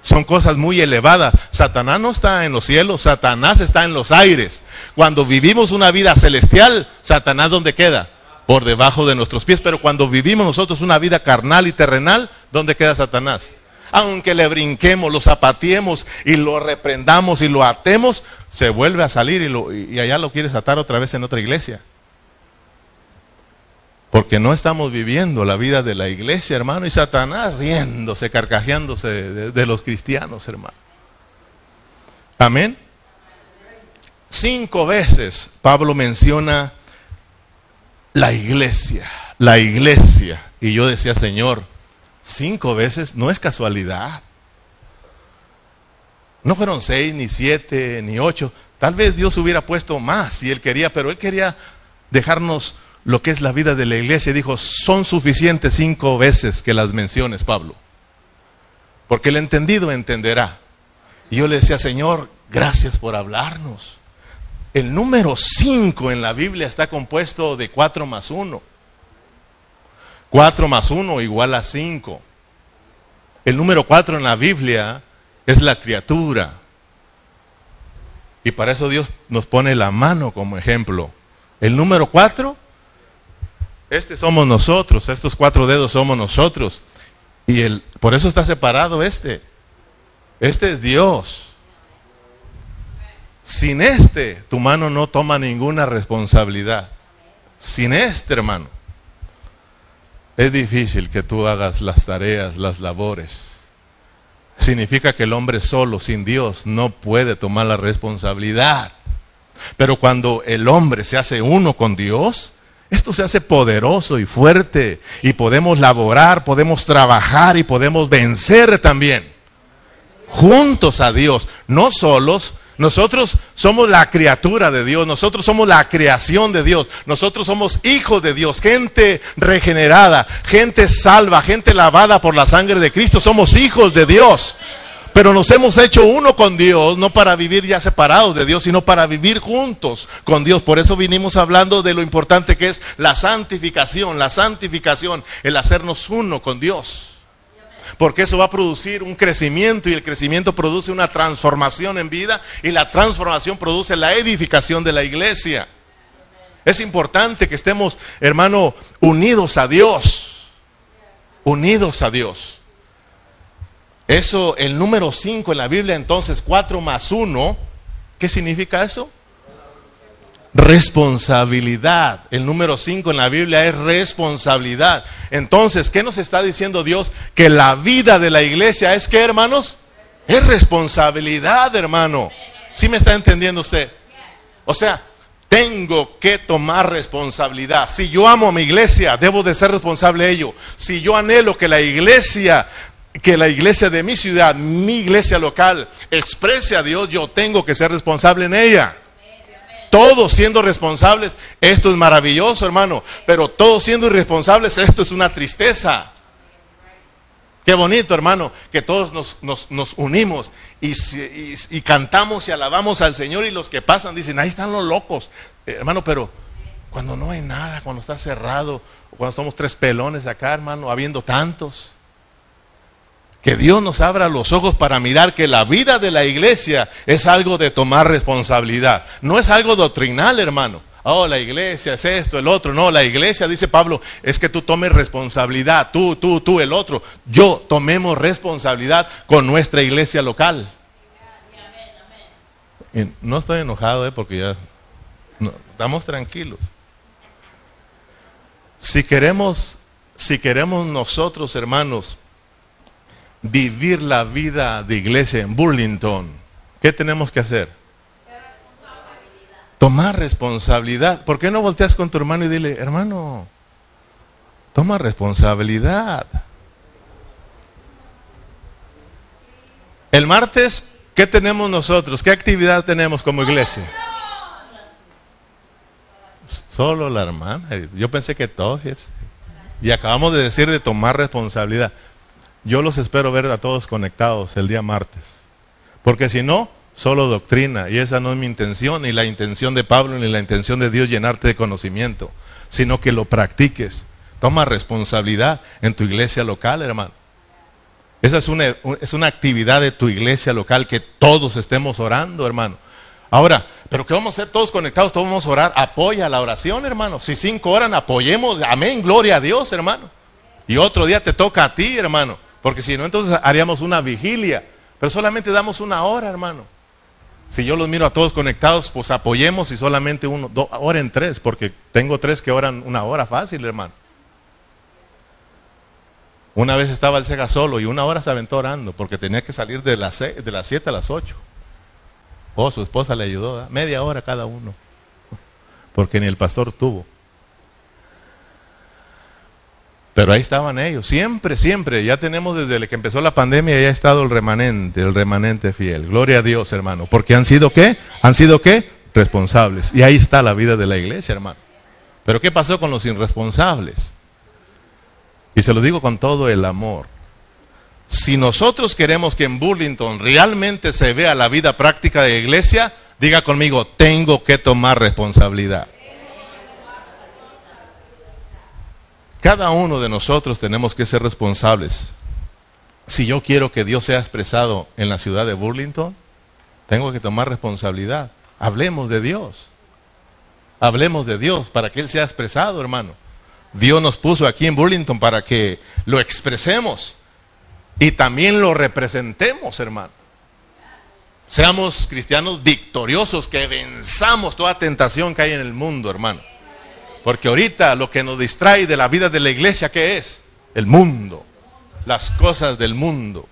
Son cosas muy elevadas. Satanás no está en los cielos, Satanás está en los aires. Cuando vivimos una vida celestial, Satanás ¿dónde queda? Por debajo de nuestros pies. Pero cuando vivimos nosotros una vida carnal y terrenal, ¿dónde queda Satanás? Aunque le brinquemos, lo zapatiemos y lo reprendamos y lo atemos, se vuelve a salir y, allá lo quieres atar otra vez en otra iglesia. Porque no estamos viviendo la vida de la iglesia, hermano, y Satanás riéndose, carcajeándose de los cristianos, hermano. Amén. Cinco veces Pablo menciona la iglesia, la iglesia. Y yo decía, Señor, cinco veces no es casualidad. No fueron seis, ni siete, ni ocho. Tal vez Dios hubiera puesto más si Él quería, pero Él quería dejarnos lo que es la vida de la iglesia. Dijo, son suficientes cinco veces que las menciones, Pablo. Porque el entendido entenderá. Y yo le decía, Señor, gracias por hablarnos. El número 5 en la Biblia está compuesto de 4 más 1. 4 más 1 igual a 5. El número 4 en la Biblia es la criatura. Y para eso Dios nos pone la mano como ejemplo. El número 4, este somos nosotros, estos cuatro dedos somos nosotros. Y el, por eso está separado este. Este es Dios. Sin este, tu mano no toma ninguna responsabilidad. Sin este, hermano, es difícil que tú hagas las tareas, las labores. Significa que el hombre solo, sin Dios, no puede tomar la responsabilidad. Pero cuando el hombre se hace uno con Dios, esto se hace poderoso y fuerte y podemos laborar, podemos trabajar y podemos vencer también. Juntos a Dios, no solos, nosotros somos la criatura de Dios, nosotros somos la creación de Dios, nosotros somos hijos de Dios, gente regenerada, gente salva, gente lavada por la sangre de Cristo, somos hijos de Dios. Pero nos hemos hecho uno con Dios, no para vivir ya separados de Dios, sino para vivir juntos con Dios. Por eso vinimos hablando de lo importante que es la santificación, la santificación, el hacernos uno con Dios porque eso va a producir un crecimiento y el crecimiento produce una transformación en vida y la transformación produce la edificación de la iglesia. Es importante que estemos, hermano, unidos a Dios, unidos a Dios. Eso, el número 5 en la Biblia, entonces 4 más 1, ¿qué significa eso? Responsabilidad. El número 5 en la Biblia es responsabilidad. Entonces, ¿qué nos está diciendo Dios? Que la vida de la iglesia es que, hermanos, es responsabilidad, hermano. ¿Sí me está entendiendo usted? O sea, tengo que tomar responsabilidad. Si yo amo a mi iglesia, debo de ser responsable de ello. Si yo anhelo que la iglesia que la iglesia de mi ciudad, mi iglesia local, exprese a Dios, yo tengo que ser responsable en ella todos siendo responsables, esto es maravilloso, hermano. Pero todos siendo irresponsables, esto es una tristeza. Qué bonito, hermano, que todos nos, unimos y, y, cantamos y alabamos al Señor y los que pasan dicen, ahí están los locos. Eh, hermano, pero cuando no hay nada, cuando está cerrado, cuando somos tres pelones acá, hermano, habiendo tantos. Que Dios nos abra los ojos para mirar que la vida de la iglesia es algo de tomar responsabilidad. No es algo doctrinal, hermano. Oh, la iglesia es esto, el otro. No, la iglesia, dice Pablo, es que tú tomes responsabilidad. Tú, tú, tú, el otro. Yo tomemos responsabilidad con nuestra iglesia local. no estoy enojado, eh, porque ya estamos tranquilos. Si queremos, si queremos nosotros, hermanos, vivir la vida de iglesia en Burlington, ¿qué tenemos que hacer? Tomar responsabilidad. ¿Por qué no volteas con tu hermano y dile, hermano, toma responsabilidad? El martes, ¿qué tenemos nosotros? ¿Qué actividad tenemos como iglesia? Solo la hermana. Yo pensé que todos. Y acabamos de decir de tomar responsabilidad. Yo los espero ver a todos conectados el día martes. Porque si no, solo doctrina. Y esa no es mi intención, ni la intención de Pablo, ni la intención de Dios llenarte de conocimiento. Sino que lo practiques. Toma responsabilidad en tu iglesia local, hermano. Esa es una, es una actividad de tu iglesia local que todos estemos orando, hermano. Ahora, pero que vamos a ser todos conectados, todos vamos a orar. Apoya la oración, hermano. Si cinco oran, apoyemos. Amén, gloria a Dios, hermano. Y otro día te toca a ti, hermano. Porque si no, entonces haríamos una vigilia. Pero solamente damos una hora, hermano. Si yo los miro a todos conectados, pues apoyemos y solamente uno, dos, oren tres, porque tengo tres que oran una hora fácil, hermano. Una vez estaba el Sega solo y una hora se aventó orando porque tenía que salir de las, de las 7 a las 8. Oh, su esposa le ayudó, media hora cada uno, porque ni el pastor tuvo. Pero ahí estaban ellos, siempre, siempre. Ya tenemos desde que empezó la pandemia, ya ha estado el remanente, el remanente fiel. Gloria a Dios, hermano. Porque han sido qué? Han sido qué? Responsables. Y ahí está la vida de la iglesia, hermano. Pero ¿qué pasó con los irresponsables? Y se lo digo con todo el amor. Si nosotros queremos que en Burlington realmente se vea la vida práctica de la iglesia, diga conmigo, tengo que tomar responsabilidad. Cada uno de nosotros tenemos que ser responsables. Si yo quiero que Dios sea expresado en la ciudad de Burlington, tengo que tomar responsabilidad. Hablemos de Dios. Hablemos de Dios para que Él sea expresado, hermano. Dios nos puso aquí en Burlington para que lo expresemos y también lo representemos, hermano. Seamos cristianos victoriosos, que venzamos toda tentación que hay en el mundo, hermano. Porque ahorita lo que nos distrae de la vida de la iglesia, ¿qué es? El mundo, las cosas del mundo,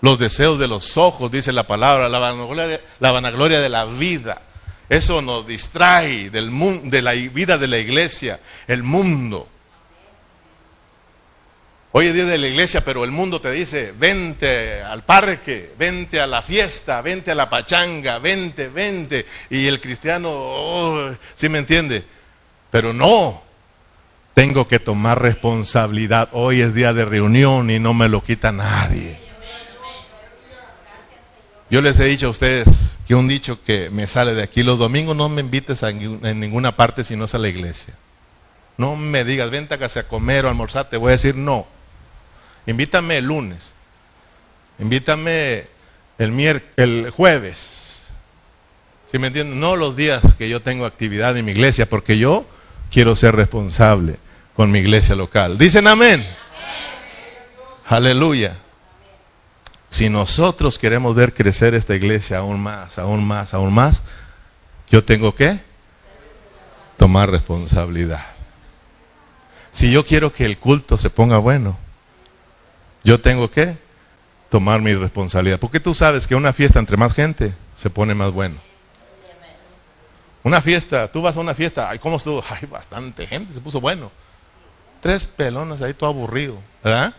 los deseos de los ojos, dice la palabra, la vanagloria, de la vida. Eso nos distrae del de la vida de la iglesia, el mundo. Hoy es día de la iglesia, pero el mundo te dice, vente al parque, vente a la fiesta, vente a la pachanga, vente, vente. Y el cristiano, oh, ¿sí me entiende? Pero no, tengo que tomar responsabilidad. Hoy es día de reunión y no me lo quita nadie. Yo les he dicho a ustedes que un dicho que me sale de aquí, los domingos no me invites a ninguna parte si no es a la iglesia. No me digas, vente a casa a comer o almorzar, te voy a decir no. Invítame el lunes. Invítame el, el jueves. ¿Sí me entienden? No los días que yo tengo actividad en mi iglesia, porque yo quiero ser responsable con mi iglesia local. ¿Dicen amén? Aleluya. Si nosotros queremos ver crecer esta iglesia aún más, aún más, aún más, yo tengo que tomar responsabilidad. Si yo quiero que el culto se ponga bueno, yo tengo que tomar mi responsabilidad. Porque tú sabes que una fiesta entre más gente se pone más bueno. Una fiesta, tú vas a una fiesta, ay, ¿cómo estuvo? Ay, bastante gente, se puso bueno. Tres pelones ahí, todo aburrido, ¿verdad?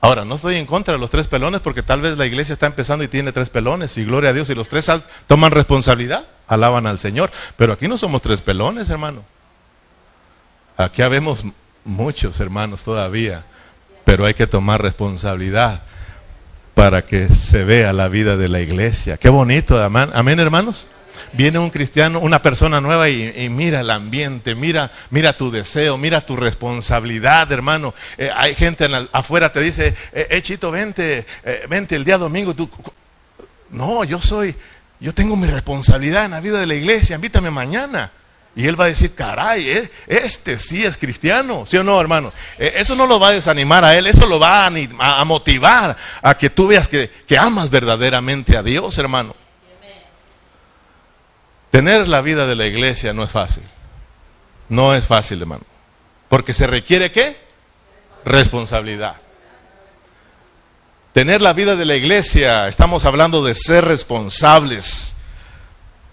Ahora, no estoy en contra de los tres pelones porque tal vez la iglesia está empezando y tiene tres pelones y gloria a Dios y los tres toman responsabilidad, alaban al Señor. Pero aquí no somos tres pelones, hermano. Aquí habemos muchos hermanos todavía, pero hay que tomar responsabilidad para que se vea la vida de la iglesia. Qué bonito, amén, amén hermanos viene un cristiano, una persona nueva y, mira el ambiente, mira, mira tu deseo, mira tu responsabilidad, hermano. Eh, hay gente afuera te dice, eh, eh, Chito, vente, eh, vente el día domingo. Tú, no, yo soy, yo tengo mi responsabilidad en la vida de la iglesia, invítame mañana. Y él va a decir, caray, este sí es cristiano, ¿sí o no, hermano? Eso no lo va a desanimar a él, eso lo va a, motivar a que tú veas que, que amas verdaderamente a Dios, hermano. Tener la vida de la iglesia no es fácil. No es fácil, hermano. Porque se requiere qué? Responsabilidad. Tener la vida de la iglesia, estamos hablando de ser responsables,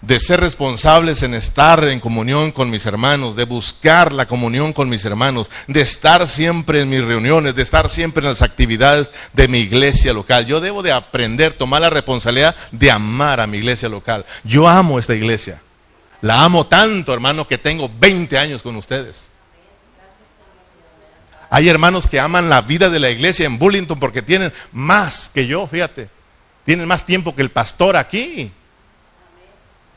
de ser responsables en estar en comunión con mis hermanos, de buscar la comunión con mis hermanos, de estar siempre en mis reuniones, de estar siempre en las actividades de mi iglesia local. Yo debo de aprender, tomar la responsabilidad de amar a mi iglesia local. Yo amo esta iglesia. La amo tanto, hermano, que tengo 20 años con ustedes. Hay hermanos que aman la vida de la iglesia en Bullington porque tienen más que yo, fíjate. Tienen más tiempo que el pastor aquí.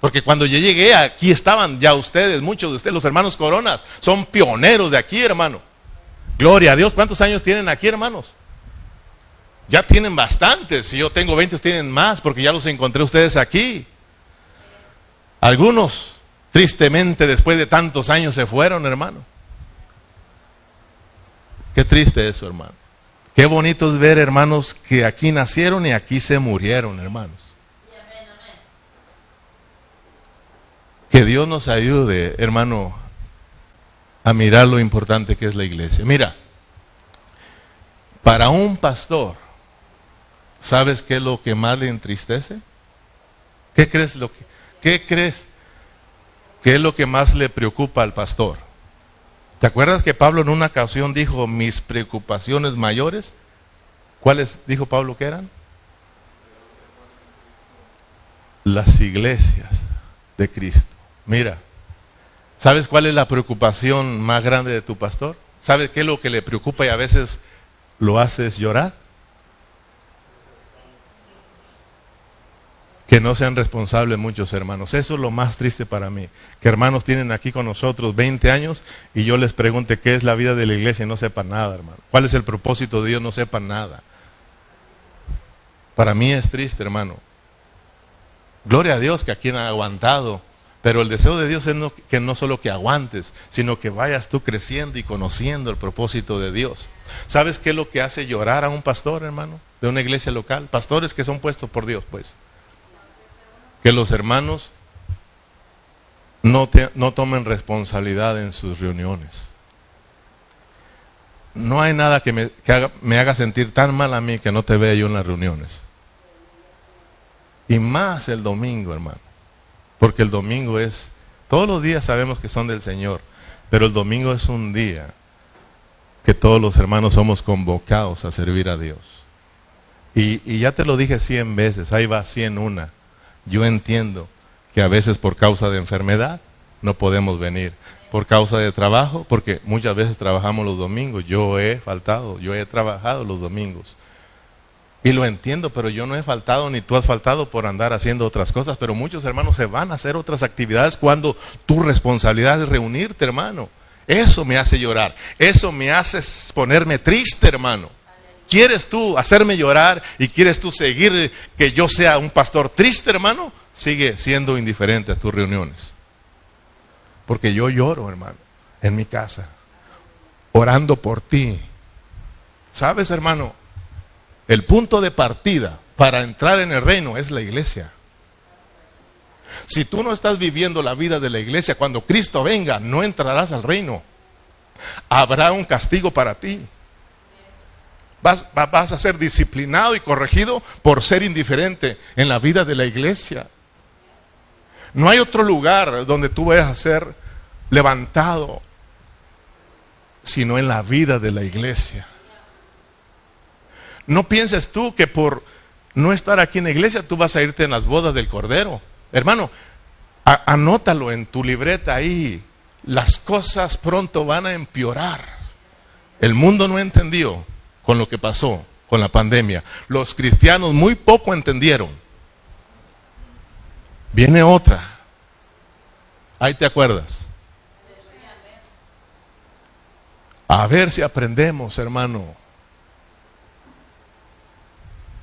Porque cuando yo llegué aquí estaban ya ustedes, muchos de ustedes, los hermanos Coronas, son pioneros de aquí, hermano. Gloria a Dios. ¿Cuántos años tienen aquí, hermanos? Ya tienen bastantes. Si yo tengo 20, tienen más porque ya los encontré ustedes aquí. Algunos, tristemente, después de tantos años se fueron, hermano. Qué triste eso, hermano. Qué bonito es ver, hermanos, que aquí nacieron y aquí se murieron, hermanos. Que Dios nos ayude, hermano, a mirar lo importante que es la iglesia. Mira, para un pastor, ¿sabes qué es lo que más le entristece? ¿Qué crees lo que qué crees es lo que más le preocupa al pastor? ¿Te acuerdas que Pablo en una ocasión dijo mis preocupaciones mayores? ¿Cuáles dijo Pablo que eran? Las iglesias de Cristo. Mira, ¿sabes cuál es la preocupación más grande de tu pastor? ¿Sabes qué es lo que le preocupa y a veces lo haces llorar? que no sean responsables muchos hermanos. Eso es lo más triste para mí. Que hermanos tienen aquí con nosotros 20 años y yo les pregunte qué es la vida de la iglesia y no sepan nada, hermano. ¿Cuál es el propósito de Dios? No sepan nada. Para mí es triste, hermano. Gloria a Dios que aquí han aguantado. Pero el deseo de Dios es que no solo que aguantes, sino que vayas tú creciendo y conociendo el propósito de Dios. ¿Sabes qué es lo que hace llorar a un pastor, hermano? De una iglesia local. Pastores que son puestos por Dios, pues que los hermanos no, no tomen responsabilidad en sus reuniones. No hay nada que, me, haga, me haga sentir tan mal a mí que no te vea yo en las reuniones. Y más el domingo, hermano. Porque el domingo es, todos los días sabemos que son del Señor, pero el domingo es un día que todos los hermanos somos convocados a servir a Dios. Y, ya te lo dije cien veces, ahí va cien una. Yo entiendo que a veces por causa de enfermedad no podemos venir, por causa de trabajo, porque muchas veces trabajamos los domingos. Yo he faltado, yo he trabajado los domingos. Y lo entiendo, pero yo no he faltado ni tú has faltado por andar haciendo otras cosas, pero muchos hermanos se van a hacer otras actividades cuando tu responsabilidad es reunirte, hermano. Eso me hace llorar, eso me hace ponerme triste, hermano. ¿Quieres tú hacerme llorar y quieres tú seguir que yo sea un pastor triste, hermano? Sigue siendo indiferente a tus reuniones. Porque yo lloro, hermano, en mi casa, orando por ti. ¿Sabes, hermano? El punto de partida para entrar en el reino es la iglesia. Si tú no estás viviendo la vida de la iglesia, cuando Cristo venga, no entrarás al reino. Habrá un castigo para ti. Vas, a ser disciplinado y corregido por ser indiferente en la vida de la iglesia. No hay otro lugar donde tú vayas a ser levantado, sino en la vida de la iglesia. No pienses tú que por no estar aquí en la iglesia tú vas a irte en las bodas del Cordero. Hermano, anótalo en tu libreta ahí. Las cosas pronto van a empeorar. El mundo no entendió con lo que pasó con la pandemia. Los cristianos muy poco entendieron. Viene otra. Ahí te acuerdas. A ver si aprendemos, hermano,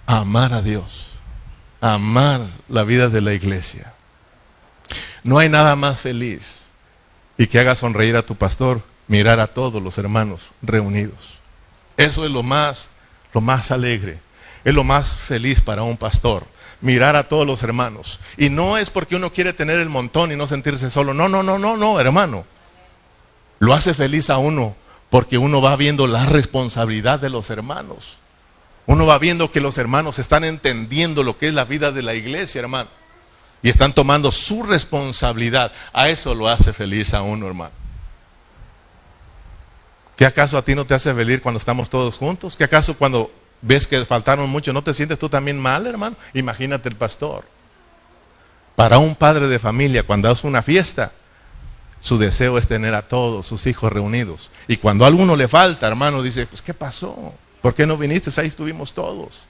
amar a Dios, amar la vida de la iglesia. No hay nada más feliz y que haga sonreír a tu pastor mirar a todos los hermanos reunidos. Eso es lo más, lo más alegre, es lo más feliz para un pastor, mirar a todos los hermanos. Y no es porque uno quiere tener el montón y no sentirse solo. No, no, no, no, no, hermano. Lo hace feliz a uno porque uno va viendo la responsabilidad de los hermanos. Uno va viendo que los hermanos están entendiendo lo que es la vida de la iglesia, hermano. Y están tomando su responsabilidad. A eso lo hace feliz a uno, hermano. ¿Qué acaso a ti no te hace feliz cuando estamos todos juntos? ¿Qué acaso cuando ves que faltaron mucho no te sientes tú también mal, hermano? Imagínate el pastor. Para un padre de familia, cuando hace una fiesta, su deseo es tener a todos sus hijos reunidos. Y cuando a alguno le falta, hermano, dice, pues ¿qué pasó? ¿Por qué no viniste? Ahí estuvimos todos.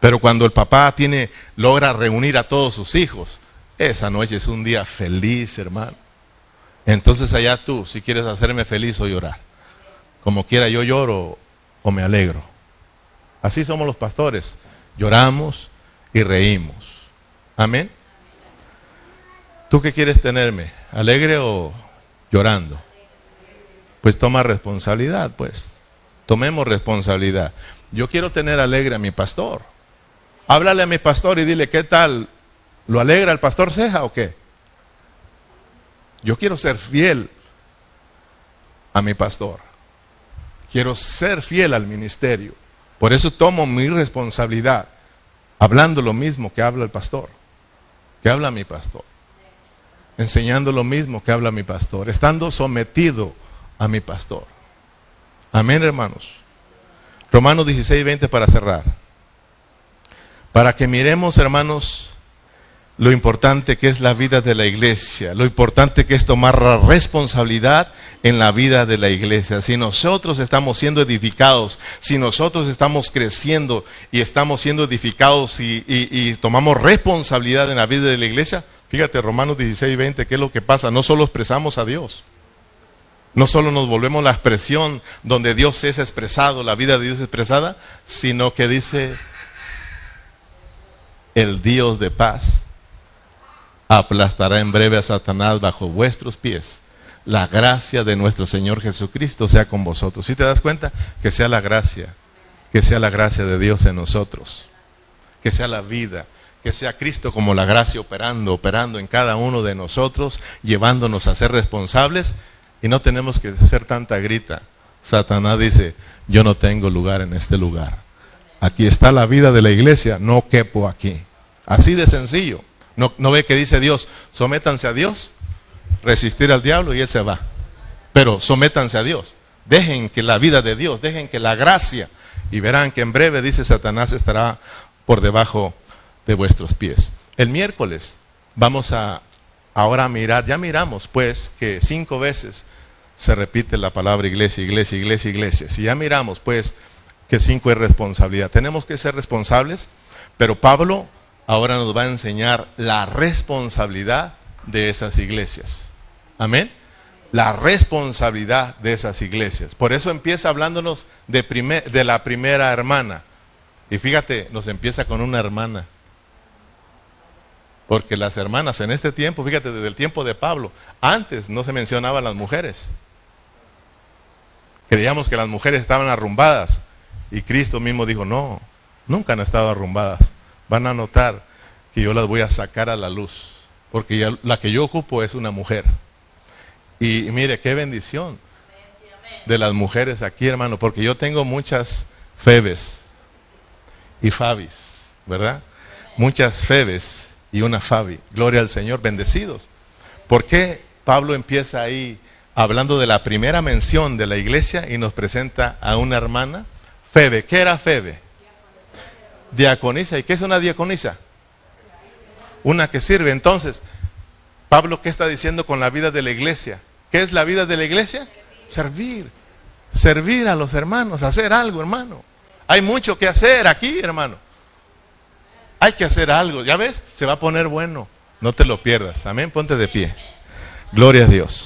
Pero cuando el papá tiene, logra reunir a todos sus hijos, esa noche es un día feliz, hermano. Entonces allá tú, si quieres hacerme feliz o llorar. Como quiera yo lloro o me alegro. Así somos los pastores. Lloramos y reímos. Amén. ¿Tú qué quieres tenerme? ¿Alegre o llorando? Pues toma responsabilidad, pues. Tomemos responsabilidad. Yo quiero tener alegre a mi pastor. Háblale a mi pastor y dile, ¿qué tal? ¿Lo alegra el pastor Ceja o qué? Yo quiero ser fiel a mi pastor. Quiero ser fiel al ministerio. Por eso tomo mi responsabilidad, hablando lo mismo que habla el pastor, que habla mi pastor, enseñando lo mismo que habla mi pastor, estando sometido a mi pastor. Amén, hermanos. Romanos 16, 20 para cerrar. Para que miremos, hermanos, lo importante que es la vida de la iglesia, lo importante que es tomar la responsabilidad en la vida de la iglesia. Si nosotros estamos siendo edificados, si nosotros estamos creciendo y estamos siendo edificados y, tomamos responsabilidad en la vida de la iglesia, fíjate Romanos 16, 20, ¿qué es lo que pasa? No solo expresamos a Dios, no solo nos volvemos la expresión donde Dios es expresado, la vida de Dios es expresada, sino que dice el Dios de paz aplastará en breve a Satanás bajo vuestros pies. La gracia de nuestro Señor Jesucristo sea con vosotros. Si te das cuenta, que sea la gracia, que sea la gracia de Dios en nosotros, que sea la vida, que sea Cristo como la gracia operando, operando en cada uno de nosotros, llevándonos a ser responsables y no tenemos que hacer tanta grita. Satanás dice, yo no tengo lugar en este lugar. Aquí está la vida de la iglesia, no quepo aquí. Así de sencillo. No, no ve que dice Dios, sométanse a Dios, resistir al diablo y él se va. Pero sométanse a Dios. Dejen que la vida de Dios, dejen que la gracia, y verán que en breve, dice Satanás, estará por debajo de vuestros pies. El miércoles vamos a ahora mirar, ya miramos pues que cinco veces se repite la palabra iglesia, iglesia, iglesia, iglesia. Si ya miramos pues que cinco es responsabilidad, tenemos que ser responsables, pero Pablo ahora nos va a enseñar la responsabilidad de esas iglesias. Amén. La responsabilidad de esas iglesias. Por eso empieza hablándonos de, de la primera hermana. Y fíjate, nos empieza con una hermana. Porque las hermanas en este tiempo, fíjate, desde el tiempo de Pablo, antes no se mencionaban las mujeres. Creíamos que las mujeres estaban arrumbadas. Y Cristo mismo dijo, no, nunca han estado arrumbadas. Van a notar que yo las voy a sacar a la luz. Porque la que yo ocupo es una mujer. Y mire, qué bendición de las mujeres aquí, hermano. Porque yo tengo muchas Febes y Fabis, ¿verdad? Muchas Febes y una Fabi. Gloria al Señor, bendecidos. ¿Por qué Pablo empieza ahí hablando de la primera mención de la iglesia y nos presenta a una hermana? Febe, ¿qué era Febe? Diaconisa. ¿Y qué es una diaconisa? Una que sirve. Entonces, Pablo, ¿qué está diciendo con la vida de la iglesia? ¿Qué es la vida de la iglesia? Servir. Servir a los hermanos, hacer algo, hermano. Hay mucho que hacer aquí, hermano. Hay que hacer algo. Ya ves, se va a poner bueno. No te lo pierdas. Amén. Ponte de pie. Gloria a Dios.